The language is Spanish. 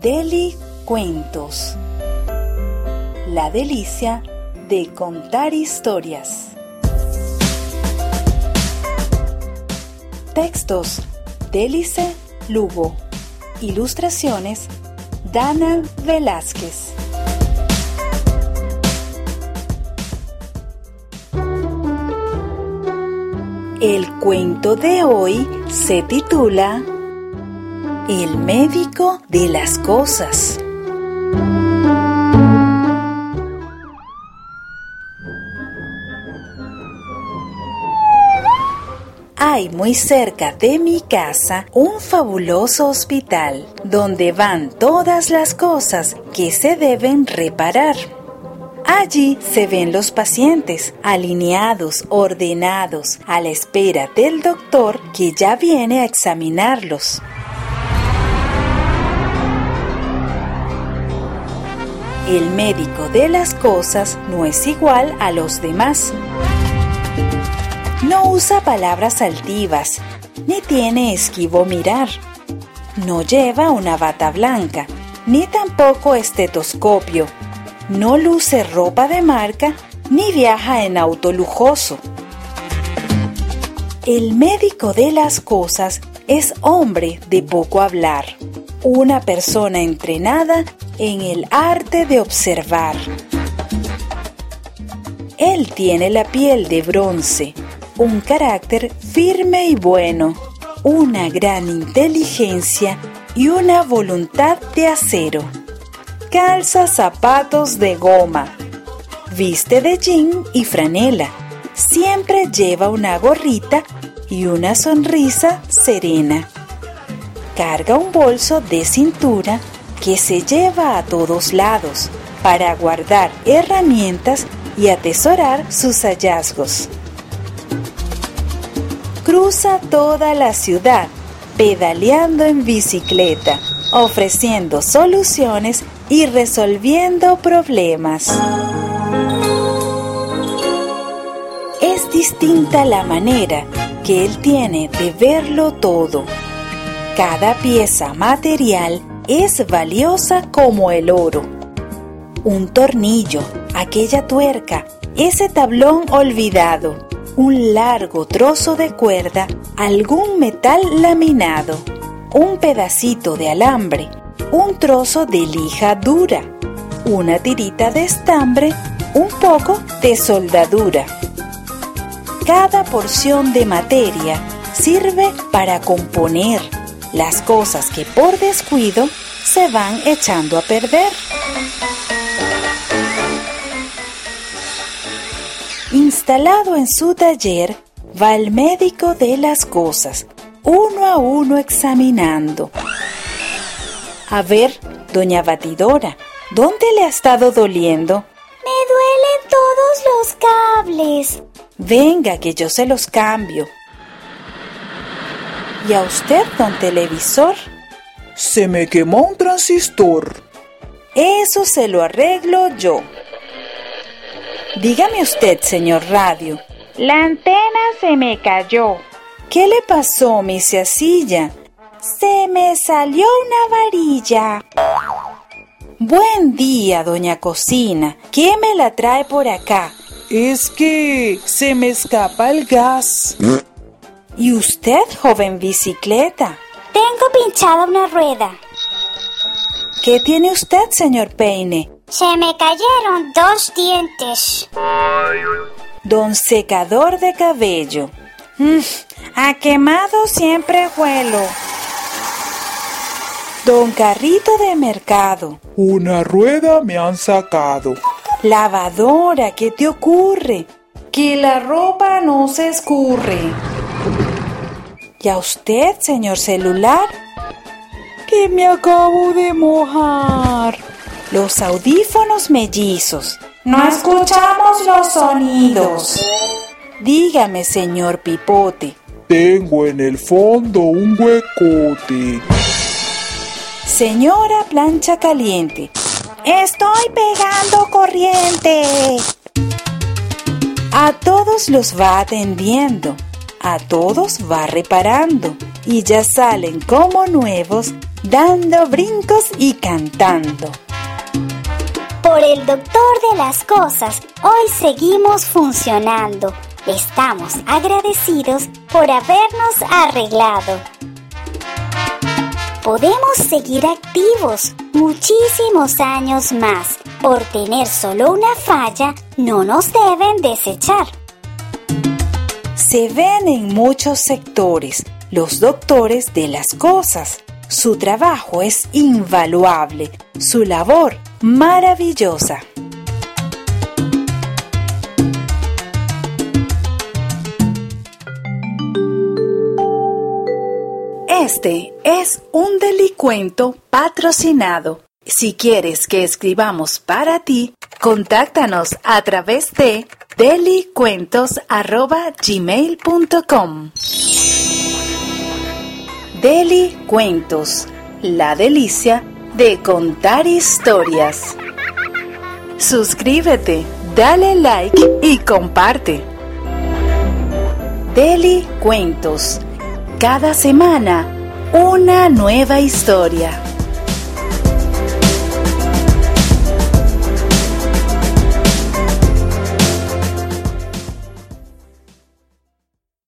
Deli Cuentos. La delicia de contar historias. Textos. Délice Lugo. Ilustraciones. Dana Velázquez. El cuento de hoy se titula El médico de las cosas. Hay muy cerca de mi casa un fabuloso hospital donde van todas las cosas que se deben reparar. Allí se ven los pacientes, alineados, ordenados, a la espera del doctor que ya viene a examinarlos. El médico de las cosas no es igual a los demás. No usa palabras altivas, ni tiene esquivo mirar. No lleva una bata blanca, ni tampoco estetoscopio no luce ropa de marca ni viaja en auto lujoso. El médico de las cosas es hombre de poco hablar, una persona entrenada en el arte de observar. Él tiene la piel de bronce, un carácter firme y bueno, una gran inteligencia y una voluntad de acero calza zapatos de goma, viste de jean y franela, siempre lleva una gorrita y una sonrisa serena. Carga un bolso de cintura que se lleva a todos lados para guardar herramientas y atesorar sus hallazgos. Cruza toda la ciudad pedaleando en bicicleta, ofreciendo soluciones y resolviendo problemas. Es distinta la manera que él tiene de verlo todo. Cada pieza material es valiosa como el oro. Un tornillo, aquella tuerca, ese tablón olvidado, un largo trozo de cuerda, algún metal laminado, un pedacito de alambre, un trozo de lija dura, una tirita de estambre, un poco de soldadura. Cada porción de materia sirve para componer las cosas que por descuido se van echando a perder. Instalado en su taller, va el médico de las cosas, uno a uno examinando a ver, doña Batidora, ¿dónde le ha estado doliendo? Me duelen todos los cables. Venga, que yo se los cambio. ¿Y a usted, don televisor? Se me quemó un transistor. Eso se lo arreglo yo. Dígame usted, señor radio. La antena se me cayó. ¿Qué le pasó, mi Silla? Se me salió una varilla. Buen día, doña Cocina. ¿Qué me la trae por acá? Es que se me escapa el gas. ¿Y usted, joven bicicleta? Tengo pinchada una rueda. ¿Qué tiene usted, señor Peine? Se me cayeron dos dientes. Don secador de cabello. Mm, a quemado siempre huelo. Don Carrito de Mercado. Una rueda me han sacado. Lavadora, ¿qué te ocurre? Que la ropa no se escurre. ¿Y a usted, señor celular? Que me acabo de mojar. Los audífonos mellizos. No escuchamos los sonidos. Dígame, señor Pipote. Tengo en el fondo un huecote. Señora plancha caliente. Estoy pegando corriente. A todos los va atendiendo, a todos va reparando y ya salen como nuevos dando brincos y cantando. Por el doctor de las cosas, hoy seguimos funcionando. Estamos agradecidos por habernos arreglado. Podemos seguir activos muchísimos años más. Por tener solo una falla, no nos deben desechar. Se ven en muchos sectores los doctores de las cosas. Su trabajo es invaluable, su labor maravillosa. Este es un delicuento patrocinado. Si quieres que escribamos para ti, contáctanos a través de delicuentos.gmail.com Delicuentos, la delicia de contar historias. Suscríbete, dale like y comparte. Delicuentos, cada semana una nueva historia.